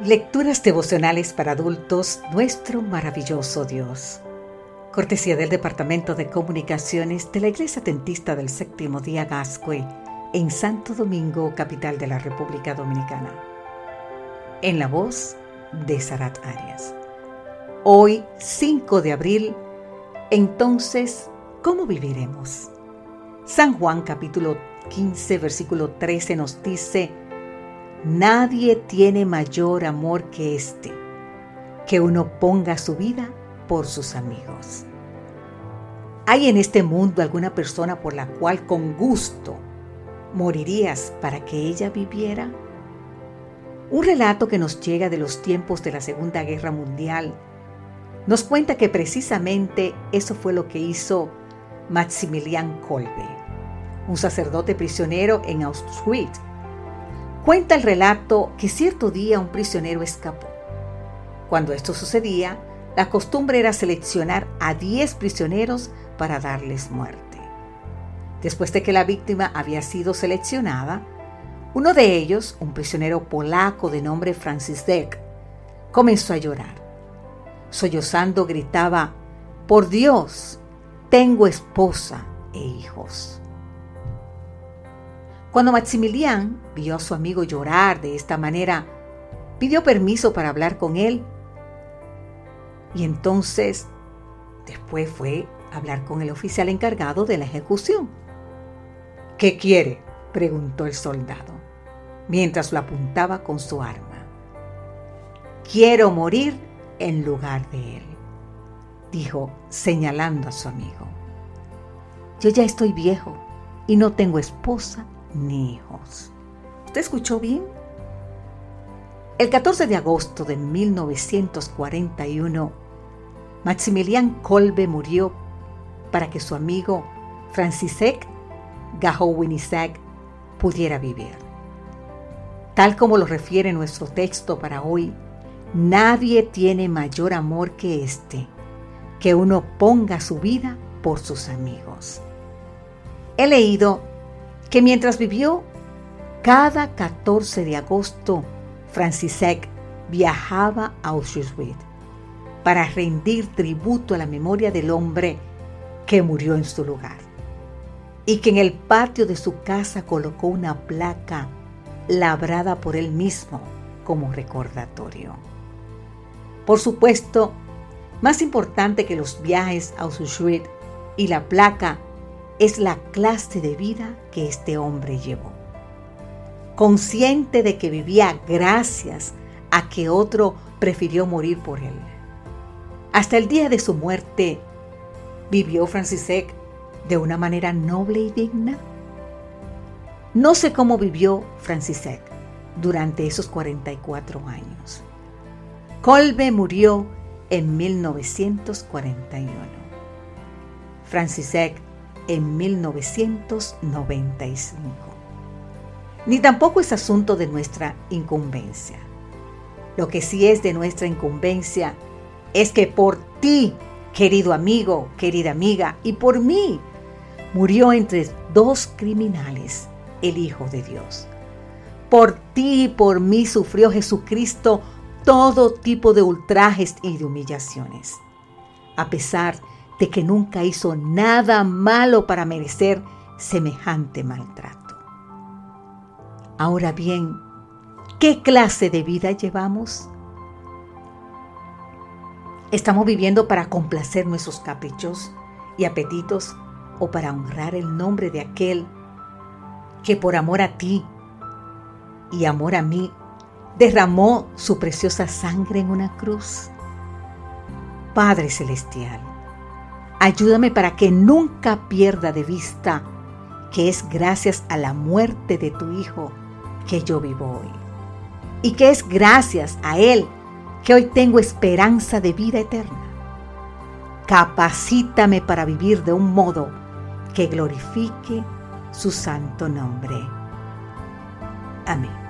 Lecturas devocionales para adultos, nuestro maravilloso Dios. Cortesía del Departamento de Comunicaciones de la Iglesia Tentista del Séptimo Día Gascue, en Santo Domingo, capital de la República Dominicana. En la voz de Sarat Arias. Hoy, 5 de abril, entonces, ¿cómo viviremos? San Juan capítulo 15, versículo 13 nos dice, Nadie tiene mayor amor que este, que uno ponga su vida por sus amigos. ¿Hay en este mundo alguna persona por la cual con gusto morirías para que ella viviera? Un relato que nos llega de los tiempos de la Segunda Guerra Mundial nos cuenta que precisamente eso fue lo que hizo Maximilian Kolbe, un sacerdote prisionero en Auschwitz Cuenta el relato que cierto día un prisionero escapó. Cuando esto sucedía, la costumbre era seleccionar a 10 prisioneros para darles muerte. Después de que la víctima había sido seleccionada, uno de ellos, un prisionero polaco de nombre Francisek, comenzó a llorar. Sollozando gritaba, Por Dios, tengo esposa e hijos. Cuando Maximilián vio a su amigo llorar de esta manera, pidió permiso para hablar con él y entonces después fue a hablar con el oficial encargado de la ejecución. ¿Qué quiere? preguntó el soldado, mientras lo apuntaba con su arma. Quiero morir en lugar de él, dijo señalando a su amigo. Yo ya estoy viejo y no tengo esposa ni hijos. ¿Usted escuchó bien? El 14 de agosto de 1941, Maximilian Kolbe murió para que su amigo Francisek Gahowinisak pudiera vivir. Tal como lo refiere nuestro texto para hoy, nadie tiene mayor amor que este, que uno ponga su vida por sus amigos. He leído que mientras vivió, cada 14 de agosto, Francisek viajaba a Auschwitz para rendir tributo a la memoria del hombre que murió en su lugar y que en el patio de su casa colocó una placa labrada por él mismo como recordatorio. Por supuesto, más importante que los viajes a Auschwitz y la placa es la clase de vida que este hombre llevó. Consciente de que vivía gracias a que otro prefirió morir por él. Hasta el día de su muerte, ¿vivió Francisek de una manera noble y digna? No sé cómo vivió Francisek durante esos 44 años. Colbe murió en 1941. Francisek en 1995. Ni tampoco es asunto de nuestra incumbencia. Lo que sí es de nuestra incumbencia es que por ti, querido amigo, querida amiga, y por mí, murió entre dos criminales el Hijo de Dios. Por ti y por mí sufrió Jesucristo todo tipo de ultrajes y de humillaciones. A pesar de de que nunca hizo nada malo para merecer semejante maltrato. Ahora bien, ¿qué clase de vida llevamos? ¿Estamos viviendo para complacer nuestros caprichos y apetitos o para honrar el nombre de aquel que por amor a ti y amor a mí derramó su preciosa sangre en una cruz? Padre Celestial, Ayúdame para que nunca pierda de vista que es gracias a la muerte de tu Hijo que yo vivo hoy. Y que es gracias a Él que hoy tengo esperanza de vida eterna. Capacítame para vivir de un modo que glorifique su santo nombre. Amén.